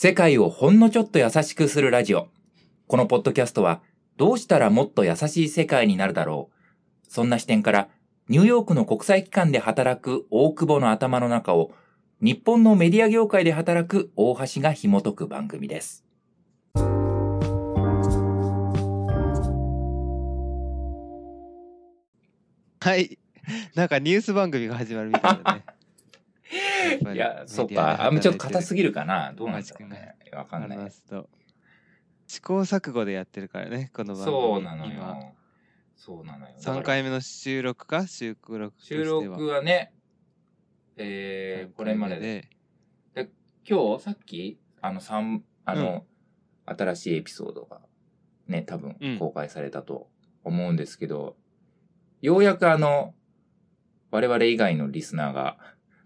世界をほんのちょっと優しくするラジオ。このポッドキャストは、どうしたらもっと優しい世界になるだろう。そんな視点から、ニューヨークの国際機関で働く大久保の頭の中を、日本のメディア業界で働く大橋が紐解く番組です。はい。なんかニュース番組が始まるみたいだね。いや、そうか。あ、ちょっと硬すぎぎるかな。どうなんだろうね。わかんない。試行錯誤でやってるからね、この番組。そうなの今よ。そうなのよ。だから3回目の収録か？収録収は録はね、えー、これまでで。今日、さっき、あの、三あの、新しいエピソードが、ね、多分うん公開されたと思うんですけど、ようやくあの、我々以外のリスナーが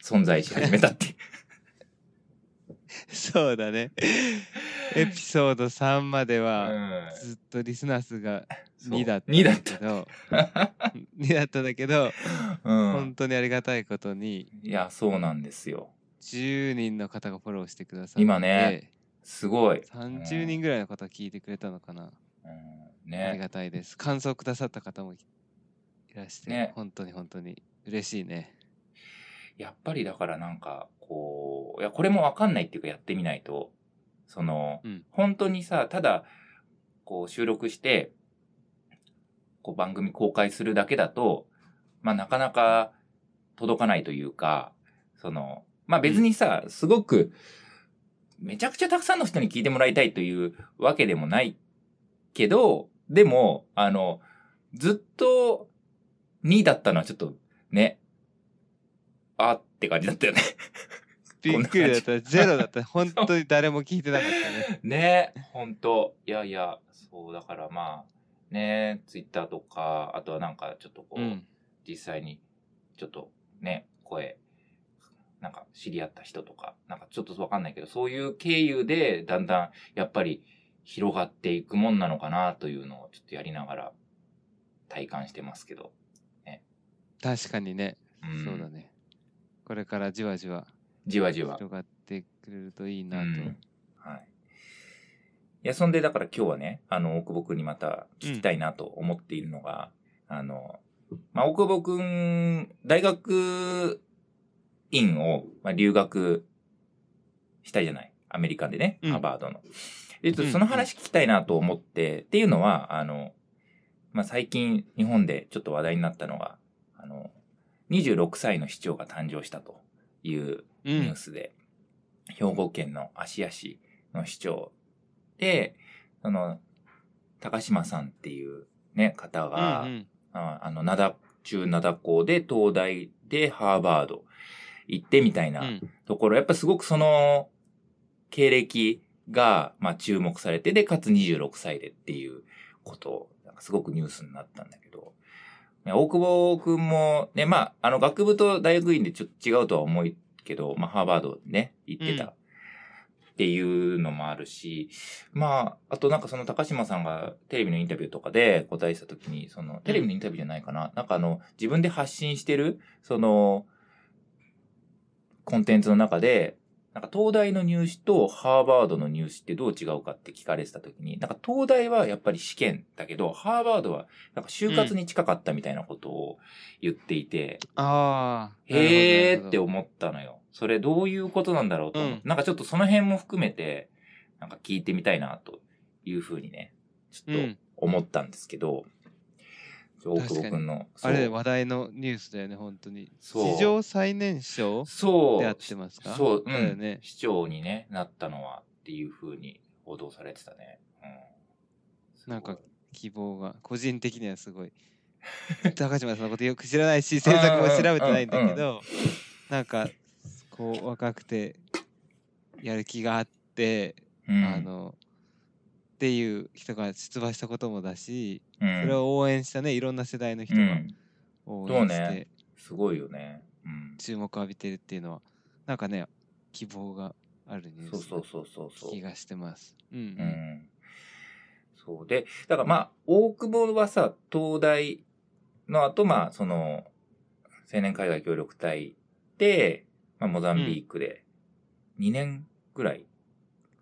存在し始めたって。そうだね。エピソード3までは、うんずっとリスナー数がそう2だったん2だっだけど、2だったんだけど、ん本。当にありがたいことに、いや、そうなんですよ。10人の方がフォローしてくださって、今ねすごい。30人ぐらいの方聞いてくれたのかな。うんありね。がたいです。感想くださった方もいらして、ね本当に本当に嬉しいね。やっぱりだからなんか、こう、いや、これもわかんないっていうかやってみないと、その、うん。本当にさ、ただ、こう収録して、こう番組公開するだけだと、まあなかなか届かないというか、その、まあ別にさ、すごく、めちゃくちゃたくさんの人に聞いてもらいたいというわけでもないけど、でも、あの、ずっと2位だったのはちょっとね、あって感じだったよね。びっくりだった。ゼロだった。本当に誰も聞いてなかったね。ねほんと。いやいや、そう、だからまあ、ねツイッターとか、あとはなんかちょっとこう、うん。実際に、ちょっとね、声、なんか知り合った人とか、なんかちょっとわかんないけど、そういう経由で、だんだん、やっぱり広がっていくもんなのかなというのをちょっとやりながら体感してますけど。確かにね、うん、そうだね。これからじわじわじわじわ。広がってくれるといいなと。うんはい。いや、そんで、だから今日はね、あの、大久保くんにまた聞きたいなと思っているのが、あの、まあ、大久保くん、大学院を、まあ、留学したじゃない？アメリカでね、うんハーバードの。で、ちょっうんとその話聞きたいなと思って、っていうのは、あの、まあ、最近日本でちょっと話題になったのが、あの、26歳の市長が誕生したといううニューん。スで、兵庫県の芦屋市の市長で、その、高島さんっていうね、方が、うんうん。ああの、灘、中灘校で、東大でハーバード行ってみたいなうん。ところ、やっぱすごくその、経歴が、まあ注目されて、で、かつ26歳でっていうこと。を、なんかすごくニュースになったんだけど、ね大久保くんも、ね、まあ、あの、学部と大学院でちょっと違うとは思うけど、まあ、ハーバードね、行ってたうん。っていうのもあるし、まあ、あとなんかその高島さんがテレビのインタビューとかで答えてた時に、その、テレビのインタビューじゃないかな、なんかあの、自分で発信してる、その、コンテンツの中で、なんか東大の入試とハーバードの入試ってどう違うかって聞かれてた時に、なんか東大はやっぱり試験だけど、ハーバードはなんか就活に近かったみたいなことを言っていて、ああ。へーって思ったのよ。それどういうことなんだろうと思って、うんなんかちょっとその辺も含めて、なんか聞いてみたいなというふうにね、ちょっと思ったんですけど、大久保くんの、あれ話題のニュースだよね、本当に。史上最年少そう、でやってますか？そう、うん、ね。市長に、ね、なったのはっていうふうに報道されてたね。うん、なんか希望が、個人的にはすごい。高島さんのことよく知らないし、制作も調べてないんだけど、なんか、こう、若くて、やる気があって、うん、あの、っていう人が出馬したこともだし、うん、それを応援したね、いろんな世代の人がうん、応援してね、すごいよね。うん、注目を浴びてるっていうのは、なんかね、希望があるニュースそうそうそうそう。気がしてます。うん、う。うんん。そうで、だからまあ、大久保はさ、東大の後、まあ、その、青年海外協力隊で、まあ、モザンビークで、2年ぐらい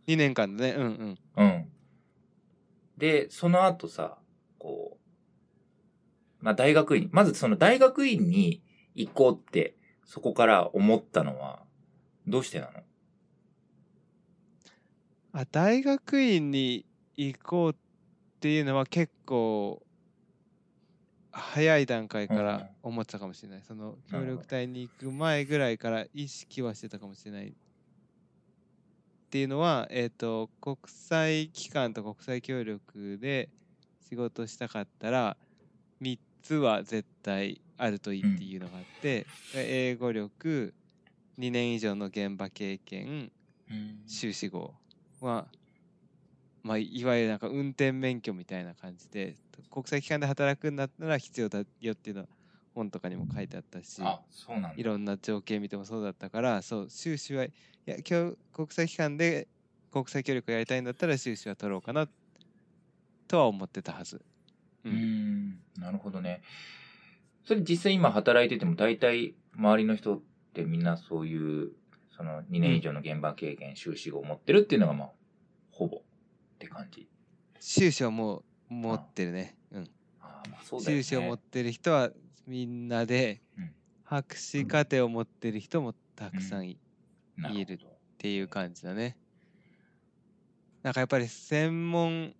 2年間でねうんうんうん。で、その後さ、こう、まあ大学院、まずその大学院に行こうって、そこから思ったのは、どうしてなの？あ大学院に行こうっていうのは結構早い段階からうん思ってたかもしれない、そのなるほど。協力隊に行く前ぐらいから意識はしてたかもしれないっていうのはえっ、と国際機関と国際協力で仕事したかったら3つは絶対あるといいっていうのがあって、英語力2年以上の現場経験修士号は、まあ、いわゆるなんか運転免許みたいな感じで国際機関で働くんだったら必要だよっていうのは本とかにも書いてあったしあ、そうなんだ。いろんな条件見てもそうだったからそう修士はいや今日国際機関で国際協力をやりたいんだったら修士は取ろうかなとは思ってたはず。ううーん、なるほどね。それ実際今働いてても大体周りの人ってみんなそういう、その2年以上の現場経験、修士号を持ってるっていうのがまあ、ほぼって感じ。修士はもう持ってるね。うんあーまあそうだよね。修士を持ってる人はみんなで、うん。博士課程を持ってる人もたくさんいなるっていう感じだね。なんかやっぱり専門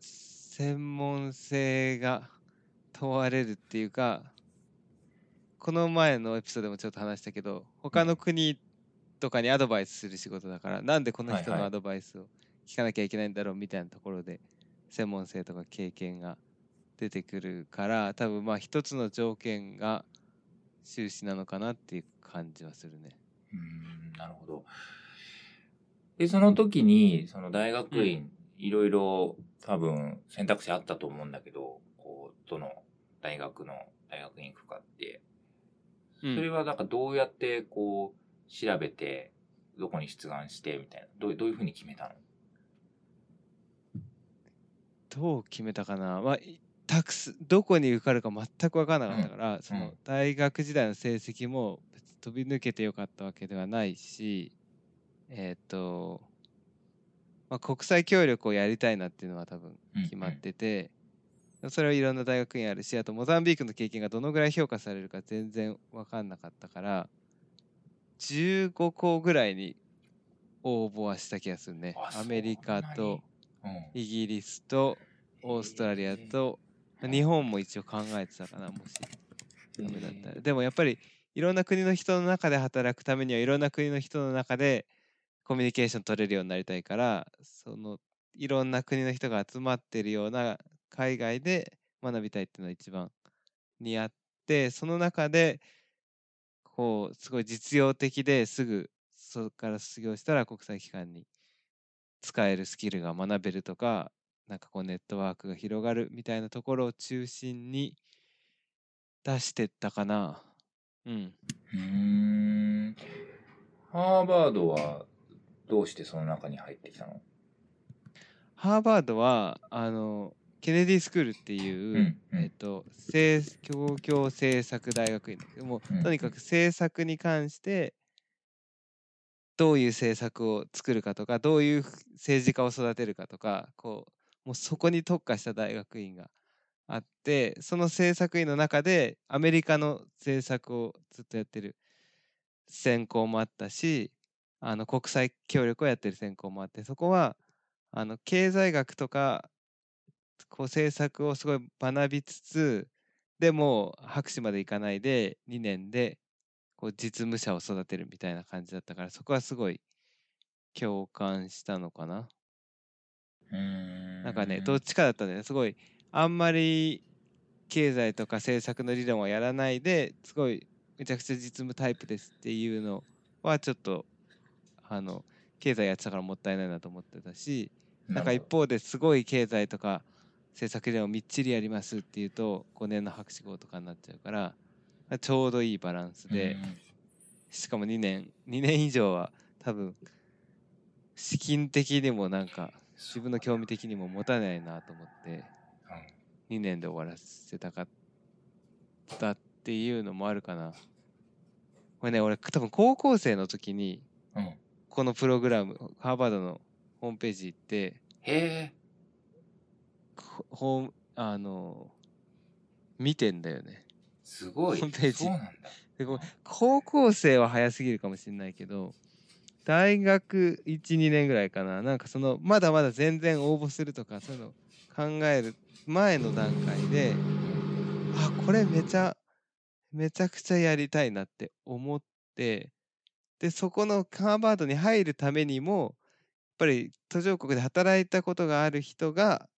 専門性が問われるっていうかこの前のエピソードでもちょっと話したけど他の国とかにアドバイスする仕事だからなんでこの人のアドバイスを聞かなきゃいけないんだろうみたいなところで専門性とか経験が出てくるから多分まあ一つの条件が修士なのかなっていう感じはするね。うーんなるほど。で、その時に、その大学院、いろいろ多分選択肢あったと思うんだけど、こう、どの大学の大学院行くかって、うん。それはなんかどうやってこう、調べて、どこに出願してみたいな、どうどういうふうに決めたの？どう決めたかな、まあ、いたくすどこに受かるか全く分からなかったから、その大学時代の成績も飛び抜けてよかったわけではないしえっ、と、まあ、国際協力をやりたいなっていうのは多分決まってて、それはいろんな大学院あるしあとモザンビークの経験がどのぐらい評価されるか全然分かんなかったから15校ぐらいに応募はした気がするね。あアメリカと。うん。イギリスとオーストラリアとまあ日本も一応考えてたかなもし。ダメだったら。でもやっぱりいろんな国の人の中で働くためにはいろんな国の人の中でコミュニケーション取れるようになりたいからそのいろんな国の人が集まってるような海外で学びたいっていうのが一番にあってその中でこうすごい実用的ですぐそこから卒業したら国際機関に使えるスキルが学べるとかなんかこうネットワークが広がるみたいなところを中心に出してったかな。うん。うーん。ハーバードはどうしてその中に入ってきたの？ハーバードはあのケネディスクールっていう、うんうん。えっと政教教政策大学院。だけども、うん。とにかく政策に関してどういう政策を作るかとかどういう政治家を育てるかとかこうもうそこに特化した大学院があってその政策院の中でアメリカの政策をずっとやってる専攻もあったしあの国際協力をやってる専攻もあってそこはあの経済学とかこう政策をすごい学びつつでも博士までいかないで2年でこう実務者を育てるみたいな感じだったからそこはすごい共感したのかな。うんなんかねどっちかだったんだよねすごいあんまり経済とか政策の理論はやらないですごいめちゃくちゃ実務タイプですっていうのはちょっとあの経済やってたからもったいないなと思ってたしなんか一方ですごい経済とか政策理論をみっちりやりますっていうと5年の博士号とかになっちゃうからちょうどいいバランスで、しかも2年2年以上は多分資金的にもなんか自分の興味的にも持たないなと思って2年で終わらせたかったっていうのもあるかなこれね俺多分高校生の時にうんうんこのプログラム、ハーバードのホームページ行って、へえ。こホーム、あの、見てんだよね。すごい。ホームページそうなんだ。でこう高校生は早すぎるかもしれないけど、大学1、2年ぐらいかな。なんかその、まだまだ全然応募するとか、そういうの考える前の段階で、あ、これめちゃ、めちゃくちゃやりたいなって思って、で、そこのハーバードに入るためにも、やっぱり途上国で働いたことがある人が、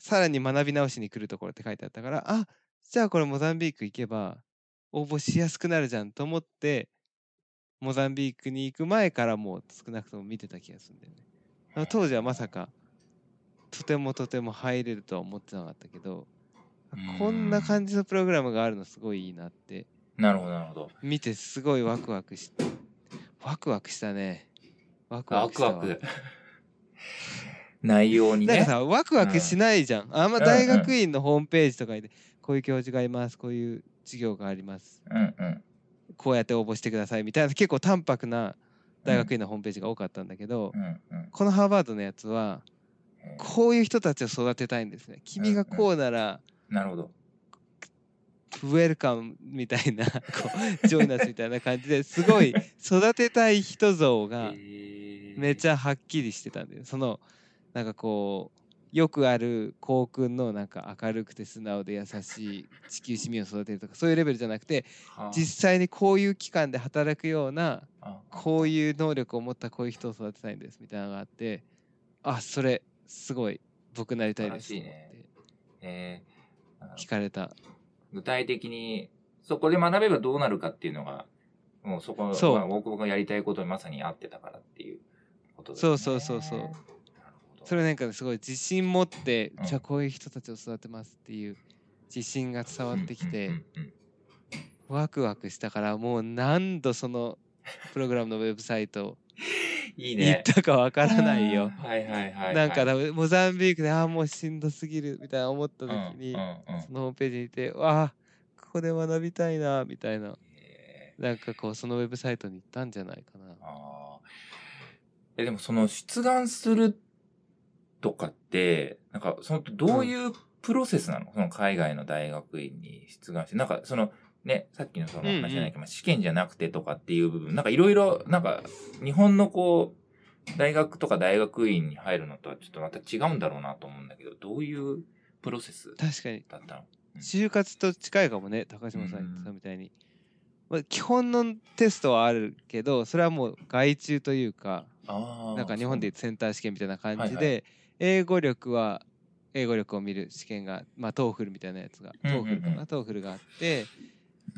さらに学び直しに来るところって書いてあったから、あ、じゃあこれモザンビーク行けば応募しやすくなるじゃんと思って、モザンビークに行く前からもう少なくとも見てた気がするんだよね。当時はまさか、とてもとても入れるとは思ってなかったけど、あこんな感じのプログラムがあるのすごいいいなって、なるほど、なるほど。見てすごいワクワクし、ワクワクしたね。ワクワワクワク。内容にね。なんかさ、ワクワクしないじゃん。あんまうん大学院のホームページとかに、こういう教授がいます、こういう授業があります。うんうん。こうやって応募してくださいみたいな結構淡白な大学院のホームページが多かったんだけど。このハーバードのやつはこういう人たちを育てたいんですね君がこうならなるほど。ウェルカムみたいなこうジョイナスみたいな感じですごい育てたい人像がめちゃ。ゃはっきりしてたんだよそのなんかこうよくある校訓のなんか明るくて素直で優しい地球市民を育てるとかそういうレベルじゃなくてはあ。実際にこういう機関で働くようなあ。こういう能力を持ったこういう人を育てたいんですみたいなのがあってあそれすごい僕なりたいです素晴らしいね。えかれた。具体的に、そこで学べばどうなるかっていうのが、もうそこ、そう。まあ、僕がやりたいことにまさに合ってたからっていうことですね。そうそうそうそうそれなんかすごい自信持って、うんじゃあこういう人たちを育てますっていう自信が伝わってきて、ワクワクしたからもう何度そのプログラムのウェブサイト行 っいいね。たかわからないよ。はいはいはいはい。なんかだモザンビークでああもうしんどすぎるみたいな思った時に、うんうんうんそのホームページにいてわあここで学びたいなみたいなえなんかこうそのウェブサイトに行ったんじゃないかなー。あーえ、でもその出願するとかって、なんかそのどういうプロセスなの、その海外の大学院に出願して、なんかそのね、さっきのその話じゃないけど、まあ試験じゃなくてとかっていう部分、なんかいろいろ、なんか日本のこう、大学とか大学院に入るのとはちょっとまた違うんだろうなと思うんだけど、どういうプロセス確かに。だったの？就活と近いかもね高島さん言っみたいに、まあ、基本のテストはあるけどそれはもう外注というか。なんか日本でセンター試験みたいな感じで、英語力は英語力を見る試験がまあ TOEFL みたいなやつがうんうんうん。TOEFL かな TOEFL があって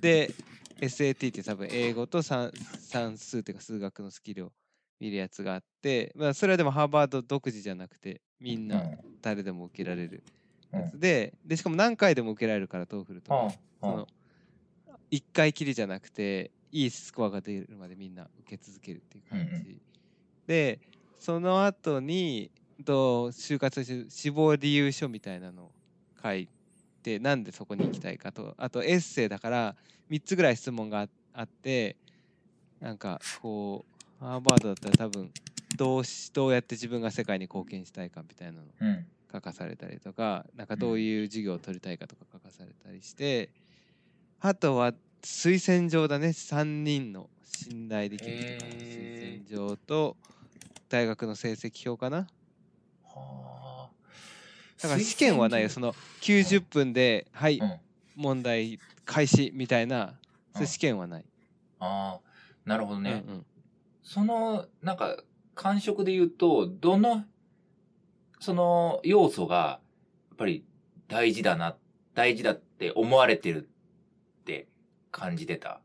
で SAT って多分英語と算算数っていうか数学のスキルを見るやつがあって、まあ、それはでもハーバード独自じゃなくてみんな誰でも受けられるうん、やつででしかも何回でも受けられるから TOEFL とか。ああその1回きりじゃなくていいスコアが出るまでみんな受け続けるっていう感じ、でその後にと就活し志望理由書みたいなのを書いてなんでそこに行きたいかとあとエッセイだから3つぐらい質問がああってなんかこうハーバードだったら多分どうしどうやって自分が世界に貢献したいかみたいなのうん。書かされたりとかなんかどういう授業を取りたいかとか書かされたりして、あとは推薦状だね3人の信頼できる人からのへ推薦状と大学の成績表かなはあ。だから試験はないよその90分で「はいうん。あ問題開始」みたいなそう試験はない、あ、なるほどね。うんうんその、なんか、感触で言うと、どの、その要素が、やっぱり大事だな、大事だって思われてるって感じてた？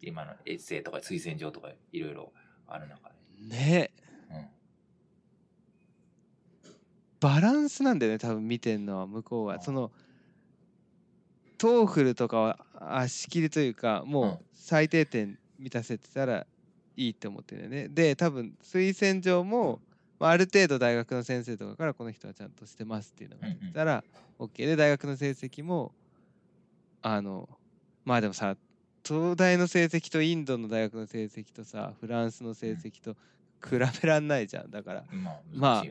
今のエッセイとか推薦状とかいろいろある中で。ねうん。バランスなんだよね多分見てんのは向こうは。そのTOEFL とかは足切りというかうん。もう最低点満たせてたらいいって思ってるよね。で多分推薦状もまあある程度大学の先生とかからこの人はちゃんとしてますっていうのが出てたら OK で大学の成績もあのまあでもさ東大の成績とインドの大学の成績とさフランスの成績と比べらんないじゃん。だからまあ、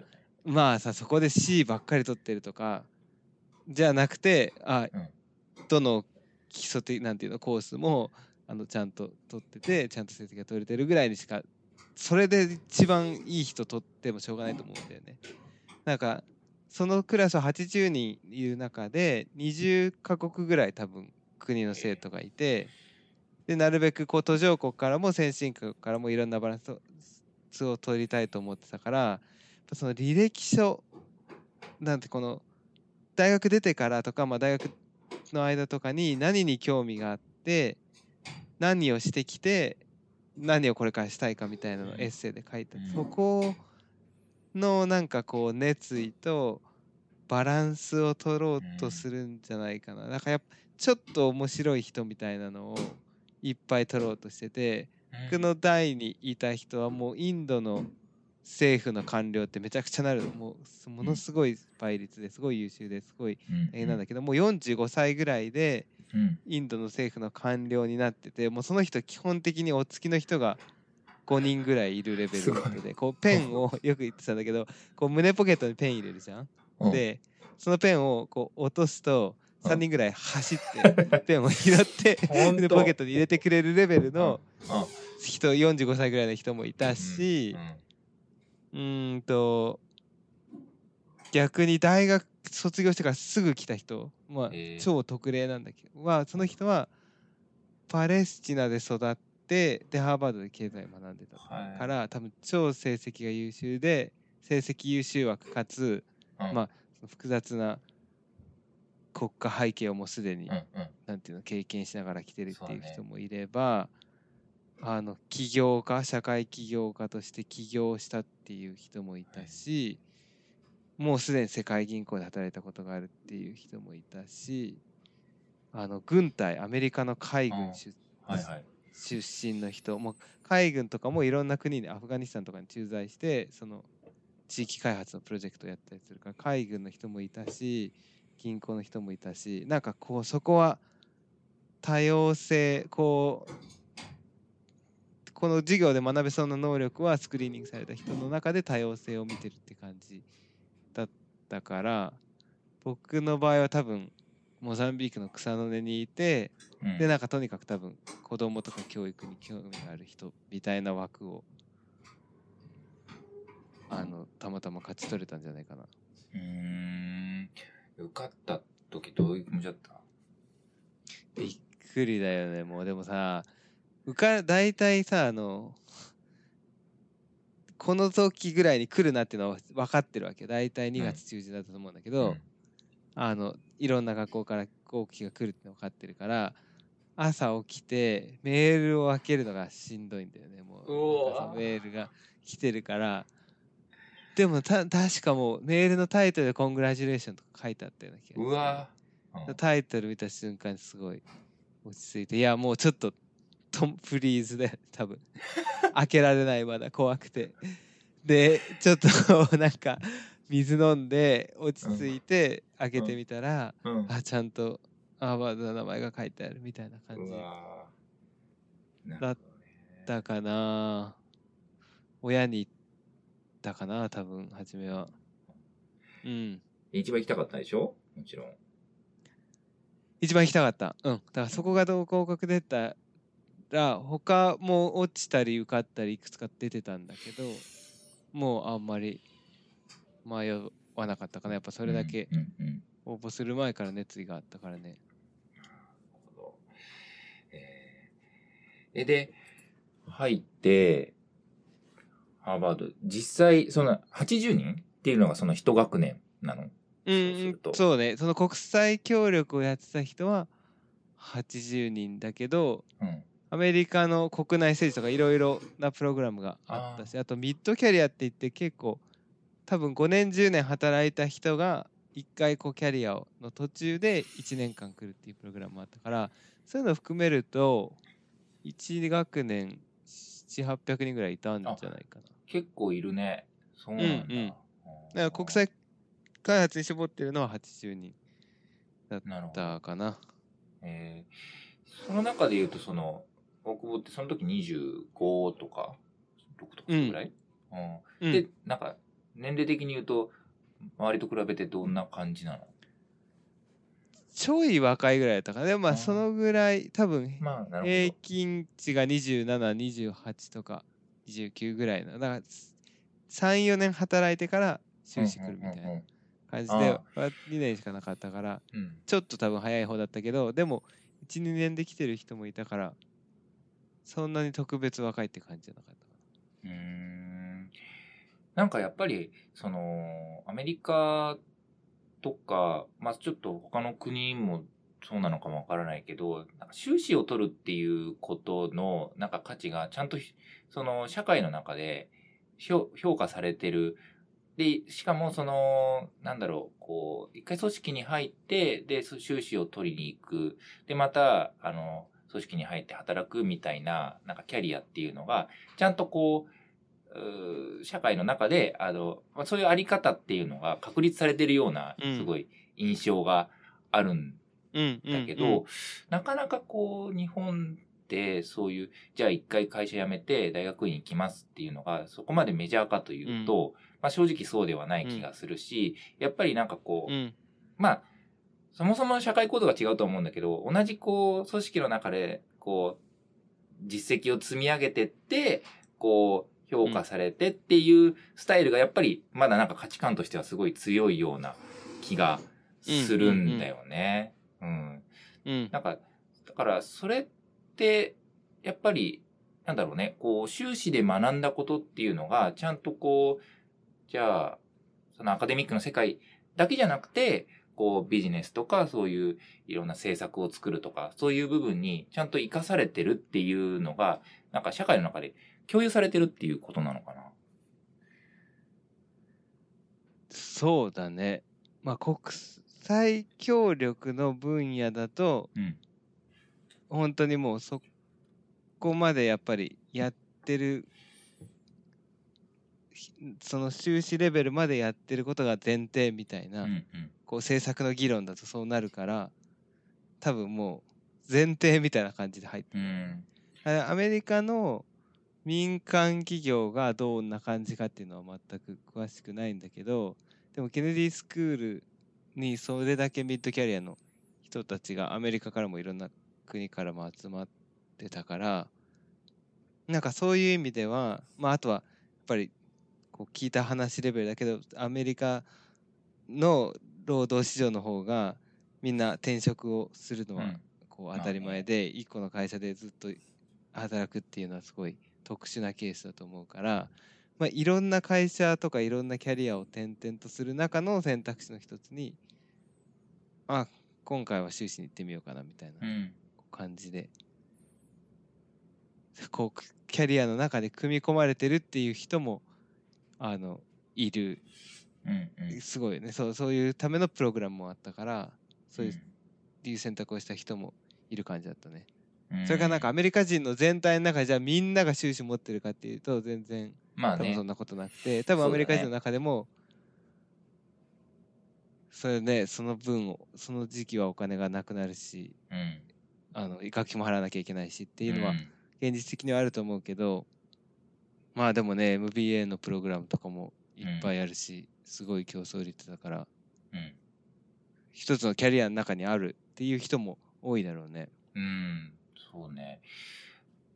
まあさそこで C ばっかり取ってるとかじゃなくてあ、うんどの基礎的なんていうのコースもあのちゃんと取っててちゃんと成績が取れてるぐらいにしかそれで一番いい人取ってもしょうがないと思うんだよね。なんかそのクラスは80人いる中で20カ国ぐらい多分国の生徒がいてでなるべくこう途上国からも先進国からもいろんなバランスを取りたいと思ってたからその履歴書なんてこの大学出てからとか、まあ、大学の間とかに何に興味があって何をしてきて何をこれからしたいかみたいなのをエッセイで書いてうん。そこのなんかこう熱意とバランスを取ろうとするんじゃないかな。だからやっぱちょっと面白い人みたいなのをいっぱい取ろうとしてて僕の代にいた人はもうインドの政府の官僚ってめちゃくちゃなる。もうものすごい倍率ですごい優秀ですごいうん大変なんだけどもう45歳ぐらいでうん。インドの政府の官僚になっててもうその人基本的にお付きの人が5人ぐらいいるレベルでこうペンをよく言ってたんだけどこう胸ポケットにペン入れるじゃん。うん。でそのペンをこう落とすとうん。3人ぐらい走って ペンを拾って胸ポケットに入れてくれるレベルのうん。人45歳ぐらいの人もいたしうーんと逆に大学卒業してからすぐ来た人まあ超特例なんだけどはその人はパレスチナで育ってでハーバードで経済を学んでたはい。から多分超成績が優秀で成績優秀枠かつうん。まあ複雑な国家背景をもうすでにうんうん。なんていうの経験しながら来てるっていう人もいれば、あの起業家社会起業家として起業したっていう人もいたし、もうすでに世界銀行で働いたことがあるっていう人もいたしあの軍隊アメリカの海軍出,、はいはい。出身の人もう海軍とかもいろんな国にアフガニスタンとかに駐在してその地域開発のプロジェクトをやったりするから海軍の人もいたし銀行の人もいたしなんかこうそこは多様性こうこの授業で学べそうな能力はスクリーニングされた人の中で多様性を見てるって感じだったから僕の場合は多分モザンビークの草の根にいてうん。でなんかとにかく多分子供とか教育に興味がある人みたいな枠をあのたまたま勝ち取れたんじゃないかな。うーん。受かった時どういう気持ちだった？びっくりだよねもう。でもさ受か大体さあのこの時ぐらいに来るなっていうのは分かってるわけ。大体2月中旬だったと思うんだけど、うん。あのいろんな学校から後期が来るっての分かってるから朝起きてメールを開けるのがしんどいんだよねもう。メールが来てるから。でもた確かもうメールのタイトルで「コングラチュレーション」とか書いてあったような気がする。うわうん。タイトル見た瞬間にすごい落ち着いて。いやもうちょっとトム・フリーズで多分。開けられないまだ怖くて。でちょっと なんか水飲んで落ち着いて開けてみたら、うん。あちゃんとアーバードの名前が書いてあるみたいな感うじだっほどねだかな。親に言ったかな多分初めは。うん。一番行きたかったでしょ？もちろん。一番行きたかった。うん。だからそこがどう合格出たら他も落ちたり受かったりいくつか出てたんだけどもうあんまり迷わなかったかな。やっぱそれだけ応募する前から熱意があったからね。えで入ってハーバード。実際その80人っていうのがその一学年なの？うそうすんそうね。その国際協力をやってた人は80人だけどうんアメリカの国内政治とかいろいろなプログラムがあったしあとミッドキャリアって言って結構多分5年10年働いた人が1回こうキャリアをの途中で1年間来るっていうプログラムもあったからそういうのを含めると1学年700800人ぐらいいたんじゃないかな。結構いるね。そうなんだ、うんうん。だから国際開発に絞ってるのは80人だったかな。えーその中で言うと、その、大久保ってその時25とか、6とかぐらい、うん。うん。で、なんか、年齢的に言うと、周りと比べてどんな感じなの？ちょい若いぐらいだったかな。でもまあそのぐらい多分まあ、平ほ均値が2728とか29ぐらいのだから34年働いてからど。修士来るみたいなうんうんうん感じで、あ2年しかなかったからうん。ちょっと多分早い方だったけどでも12年で来てる人もいたからそんなに特別若いって感じじゃなかったかなうんなんかやっぱり、その、アメリカとか、まあちょっと他の国もそうなのかもわからないけど、なんか収支を取るっていうことの、なんか価値がちゃんと、その社会の中で評価されてる。で、しかもその、なんだろう、こう、一回組織に入って、で、収支を取りに行く。で、また、あの、組織に入って働くみたいな、なんかキャリアっていうのが、ちゃんとこう、うー社会の中で、あの、まあ、そういうあり方っていうのが確立されてるような、うん。すごい印象があるんだけど、なかなかこう、日本ってそういう、じゃあ一回会社辞めて大学院行きますっていうのが、そこまでメジャーかというと、まあ正直そうではない気がするし、やっぱりなんかこう、うんうん。まあ、そもそもの社会構造が違うと思うんだけど、同じこう、組織の中で、こう、実績を積み上げてって、こう、評価されてっていうスタイルがやっぱり、まだなんか価値観としてはすごい強いような気がするんだよね。うん。うんなんか、だから、それって、やっぱり、なんだろうね、こう、修士で学んだことっていうのが、ちゃんとこう、じゃあ、そのアカデミックの世界だけじゃなくて、こう、ビジネスとか、そういういろんな政策を作るとか、そういう部分にちゃんと活かされてるっていうのが、なんか社会の中で共有されてるっていうことなのかな？そうだね。まあ国際協力の分野だとうん。本当にもうそこまでやっぱりやってるひその修士レベルまでやってることが前提みたいな。こう政策の議論だとそうなるから多分もう前提みたいな感じで入ってうん。あアメリカの民間企業がどんな感じかっていうのは全く詳しくないんだけどでもケネディスクールにそれだけミッドキャリアの人たちがアメリカからもいろんな国からも集まってたからなんかそういう意味ではまああとはやっぱりこう聞いた話レベルだけどアメリカの労働市場の方がみんな転職をするのはうんこう当たり前で一個の会社でずっと働くっていうのはすごい特殊なケースだと思うから、まあ、いろんな会社とかいろんなキャリアを転々とする中の選択肢の一つにあ今回は修士に行ってみようかなみたいなうん。感じでこうキャリアの中で組み込まれてるっていう人もあのいる。すごいねそうそういうためのプログラムもあったからそういういう選択をした人もいる感じだったね。うんそれからなんかアメリカ人の全体の中でじゃあみんなが収支持ってるかっていうと全然まあね多分そん。なことなくて多分アメリカ人の中でもそれねその分をその時期はお金がなくなるしうん。あの学費も払わなきゃいけないしっていうのはん現実的にはあると思うけどまあでもね MBA のプログラムとかもいっぱいあるしすごい競争率だからうん。一つのキャリアの中にあるっていう人も多いだろうね。うん、そうね。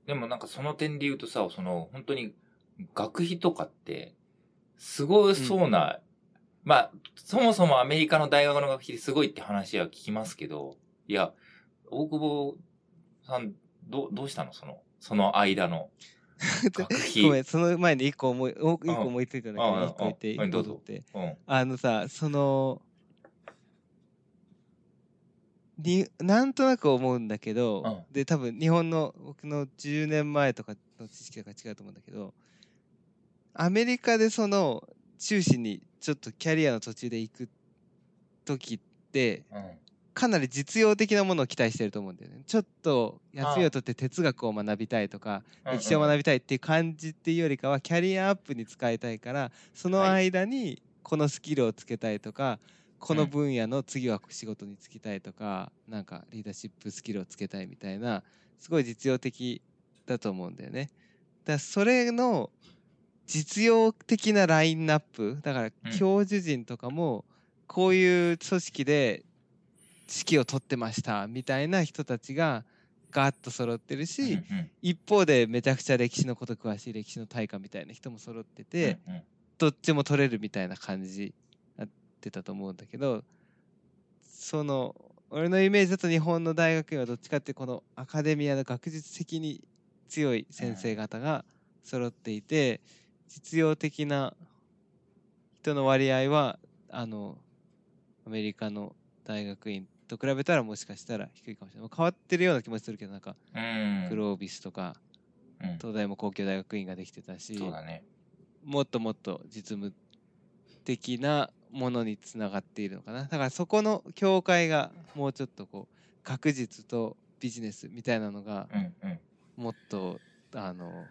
でもなんかその点で言うとさ、その本当に学費とかって、すごそうな、まあ、そもそもアメリカの大学の学費すごいって話は聞きますけど、いや、大久保さん、どう、どうしたの？その、その間の。ごめん、その前に一個思い、お一個うん思いついたんだけうんど、一個言っていいうんどうぞと思って。うん。あのさ、その、になんとなく思うんだけど、で、多分日本の僕の10年前とかの知識とか違うと思うんだけど、アメリカでその、修士にちょっとキャリアの途中で行く時って、うん。かなり実用的なものを期待してると思うんだよね。ちょっと休みを取って哲学を学びたいとか、歴史を学びたいっていう感じっていうよりかはキャリアアップに使いたいからその間にこのスキルをつけたいとかこの分野の次は仕事に就きたいとか、なんかリーダーシップスキルをつけたいみたいなすごい実用的だと思うんだよね。だからそれの実用的なラインナップだからうん教授陣とかもこういう組織で指揮を取ってましたみたいな人たちがガッと揃ってるし、うんうん。一方でめちゃくちゃ歴史のこと詳しい歴史の大家みたいな人も揃ってて、うんうん。どっちも取れるみたいな感じになってたと思うんだけどその俺のイメージだと日本の大学院はどっちかってこのアカデミアの学術的に強い先生方が揃っていて、実用的な人の割合はあのアメリカの大学院と比べたらもしかしたら低いかもしれない。変わってるような気もするけどなんかうん。クロービスとかうん。東大も工業大学院ができてたし、そうだね。もっともっと実務的なものにつながっているのかな。だからそこの境界がもうちょっとこう学術とビジネスみたいなのがうんうん。もっとあの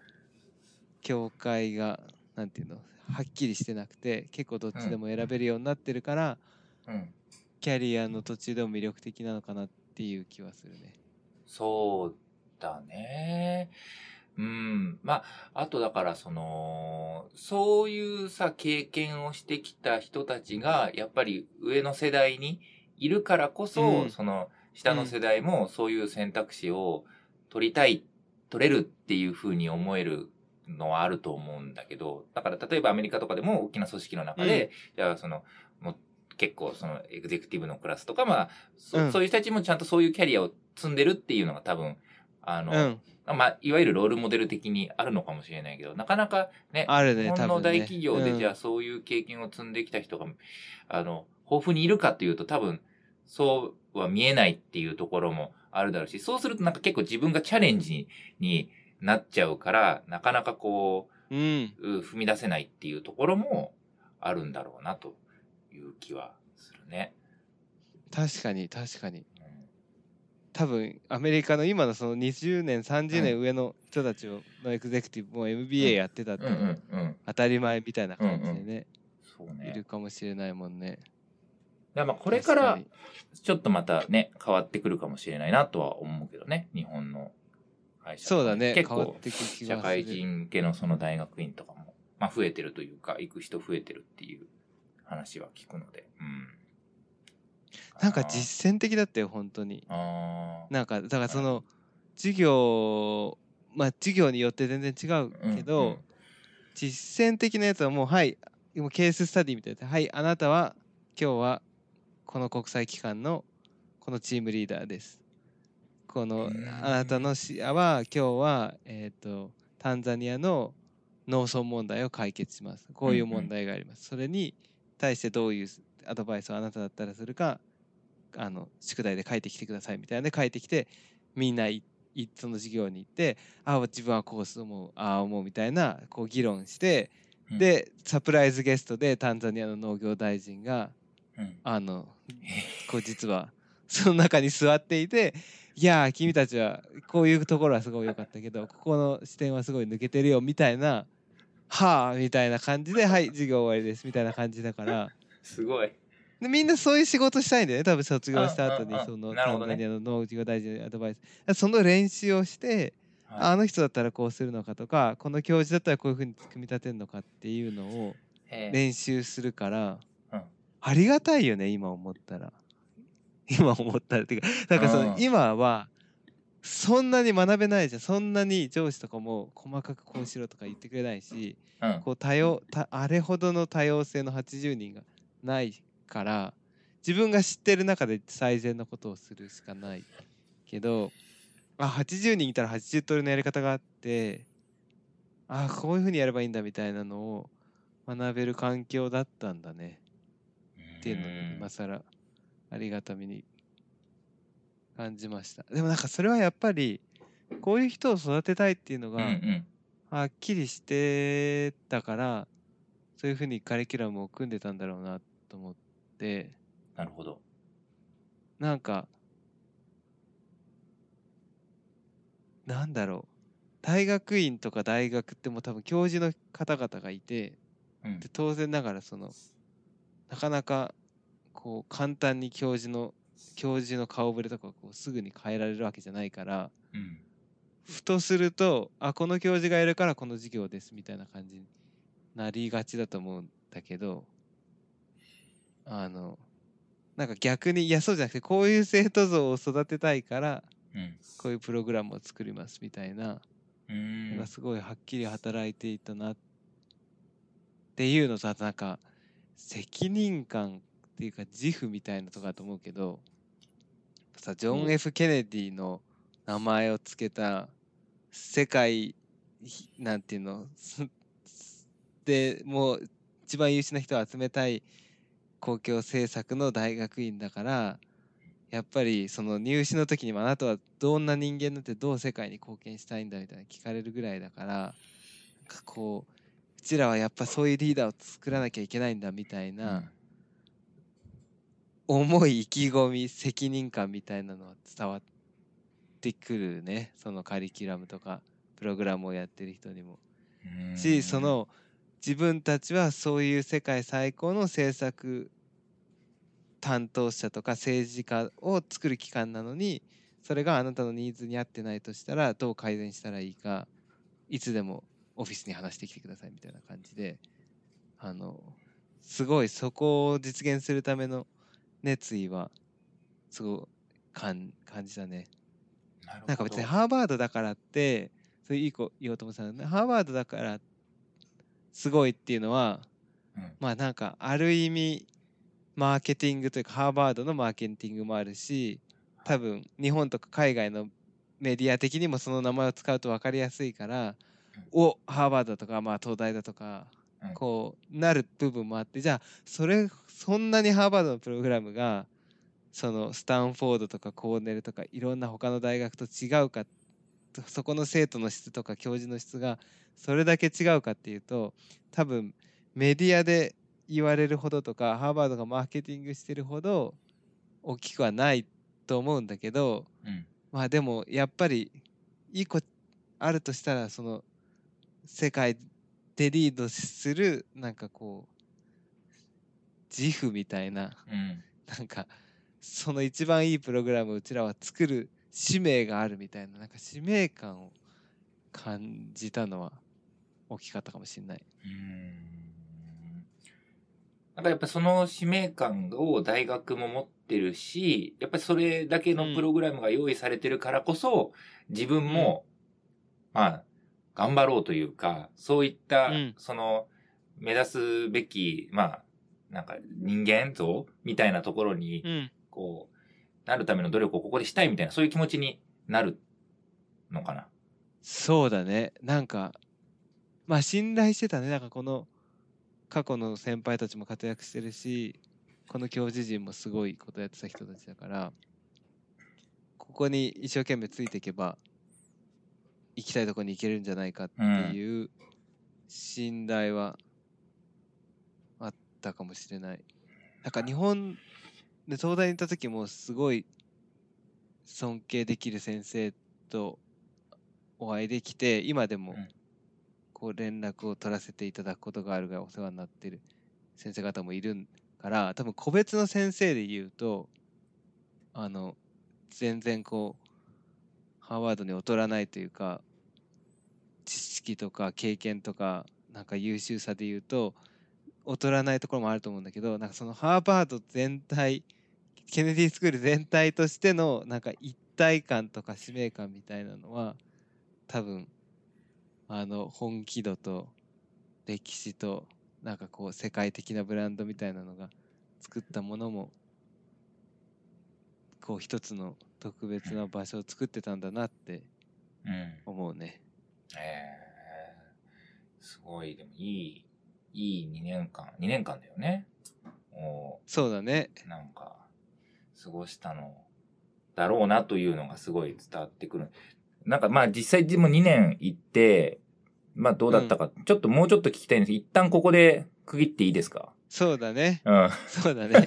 境界がなんていうのはっきりしてなくて結構どっちでも選べるようになってるから、うん。キャリアの途中でも魅力的なのかなっていう気はするね。そうだね。うん。まあ、あとだからその、そういうさ、経験をしてきた人たちが、やっぱり上の世代にいるからこそ、うんその、下の世代もそういう選択肢を取りたい、取れるっていうふうに思えるのはあると思うんだけど、だから例えばアメリカとかでも大きな組織の中で、じゃあその、結構そのエグゼクティブのクラスとか、まあ、そ,、ううんそういう人たちもちゃんとそういうキャリアを積んでるっていうのが多分、あの、うん。まあ、いわゆるロールモデル的にあるのかもしれないけど、なかなかね、あるね、日本の。大企業でじゃあうんそういう経験を積んできた人が、あの、豊富にいるかっていうと多分、そうは見えないっていうところもあるだろうし、そうするとなんか結構自分がチャレンジになっちゃうから、なかなかこうん。う、う踏み出せないっていうところもあるんだろうなという気はするね。確かに、確かに。うん多分アメリカの今のその20年30年上の人たちをのエグゼクティブも MBA やってたって。当たり前みたいな感じでね、そうねいる。かもしれないもんね。だからまあこれからちょっとまたね、変わってくるかもしれないなとは思うけどね、日本の会社そうだね結構社会人向けのその大学院とかも、まあ増えてるというか、行く人増えてるっていう話は聞くので、うん。なんか実践的だったよ本当に。なんかだからその授業まあ授業によって全然違うけど、うんうん。実践的なやつはもうはいもうケーススタディみたいな。はいあなたは今日はこの国際機関のこのチームリーダーです。このうん。あなたの視野は今日はえっ、とタンザニアの農村問題を解決します。こういう問題があります、それに対してどういうアドバイスをあなただったらするかあの宿題で書いてきてくださいみたいなので書いてきてみんないいその授業に行ってああ自分はこう思うああ思うみたいなこう議論して、うん。でサプライズゲストでタンザニアの農業大臣がうん。あのこう実はその中に座っていていやー君たちはこういうところはすごい良かったけどここの視点はすごい抜けてるよみたいなはあみたいな感じではい授業終わりですみたいな感じだから。すごい。でみんなそういう仕事したいんだよね多分卒業した後にそのタンザニアの農業大臣のアドバイス。その練習をしてあはの人だったらこうするのかとかこの教授だったらこういうふうに組み立てるのかっていうのを練習するからうん。ありがたいよね今思ったら。今思ったらっていうかなんかそのうん。今はそんなに学べないじゃん。そんなに上司とかも細かくこうしろとか言ってくれないしうん。こう多様たあれほどの多様性の80人がないから自分が知ってる中で最善のことをするしかないけどあ80人いたら80通りのやり方があってあこういうふうにやればいいんだみたいなのを学べる環境だったんだね。っていうのを今更ありがたみに感じました。でもなんかそれはやっぱりこういう人を育てたいっていうのがん。はっきりしてたからそういうふうにカリキュラムを組んでたんだろうなと思って。なるほど。なんかなんだろう。大学院とか大学ってもう多分教授の方々がいてうん。で当然ながらそのなかなかこう簡単に教授の教授の顔ぶれとかこうすぐに変えられるわけじゃないからうん。ふとするとあこの教授がいるからこの授業ですみたいな感じになりがちだと思うんだけどあのなんか逆にいやそうじゃなくてこういう生徒像を育てたいからうん。こういうプログラムを作りますみたいなうのんが。すごいはっきり働いていたなっていうのとあとなんか責任感っていうか自負みたいなとこだと思うけどさジョン・ F・ ケネディの名前を付けた世界ひなんていうのすでもう一番優秀な人を集めたい公共政策の大学院だからやっぱりその入試の時にもあなたはどんな人間になってどう世界に貢献したいんだみたいな聞かれるぐらいだからなんかこううちらはやっぱそういうリーダーを作らなきゃいけないんだみたいな思い意気込み責任感みたいなのは伝わってくるねそのカリキュラムとかプログラムをやってる人にも。しそ、の自分たちはそういう世界最高の政策担当者とか政治家を作る機関なのにそれがあなたのニーズに合ってないとしたらどう改善したらいいかいつでもオフィスに話してきてくださいみたいな感じであのすごいそこを実現するための熱意は。すごい感感じたね。なんか別にハーバードだからってそれいい子言おうと思ってたハーバードだからすごいっていうのはうん。まあなんかある意味マーケティングというかハーバードのマーケティングもあるし多分日本とか海外のメディア的にもその名前を使うと分かりやすいからおハーバードとかまあ東大だとかうんこうなる部分もあってじゃあそれそんなにハーバードのプログラムがそのスタンフォードとかコーネルとかいろんな他の大学と違うかとそこの生徒の質とか教授の質がそれだけ違うかっていうと多分メディアで言われるほどとかハーバードがマーケティングしてるほど大きくはないと思うんだけどうん。まあでもやっぱりいい子あるとしたらその世界でリードするなんかこう自負みたいなうん。なんかその一番いいプログラムをうちらは作る使命があるみたいななんか使命感を感じたのは大きかったかもしれない。うん。なんかやっぱその使命感を大学も持ってるし、やっぱりそれだけのプログラムが用意されてるからこそ、自分も、まあ、頑張ろうというか、そういった、うん。その、目指すべき、まあ、なんか人間像みたいなところに、ん、こう、なるための努力をここでしたいみたいな、そういう気持ちになるのかな。そうだね。なんかまあ信頼してたね。なんかこの過去の先輩たちも活躍してるしこの教授陣もすごいことやってた人たちだからここに一生懸命ついていけば行きたいとこに行けるんじゃないかっていう信頼はあったかもしれない。なんか日本で東大に行った時もすごい尊敬できる先生とお会いできて今でもうんこう連絡を取らせていただくことがあるがお世話になってる先生方もいるから多分個別の先生で言うとあの全然こうハーバードに劣らないというか知識とか経験とかなんか優秀さで言うと劣らないところもあると思うんだけどなんかそのハーバード全体ケネディスクール全体としてのなんか一体感とか使命感みたいなのは多分あの本気度と歴史となんかこう世界的なブランドみたいなのが作ったものもこう一つの特別な場所を作ってたんだなってうん。思うね。ええすごい、でもいい、いい2年間、2年間だよね。おそうだね。なんか、過ごしたのだろうなというのがすごい伝わってくる。なんかまあ実際でも2年行って、まあどうだったか、ちょっともうちょっと聞きたいんです一旦ここで区切っていいですか？そうだね。うん。そうだね。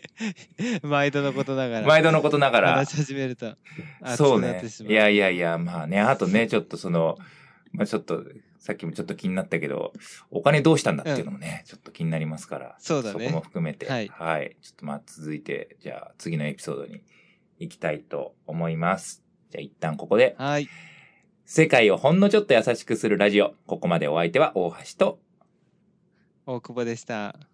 毎度のことながら。毎度のことながら。話し始めると熱そうね。いやいやいや、まあね、あとね、ちょっとその、まあちょっと、さっきもちょっと気になったけど、お金どうしたんだっていうのもね、ちょっと気になりますから。そうだねそこも含めて。はいはい。ちょっとまあ続いて、じゃあ次のエピソードに行きたいと思います。じゃあ一旦ここで、はい。世界をほんのちょっと優しくするラジオ。ここまでお相手は大橋と、大久保でした。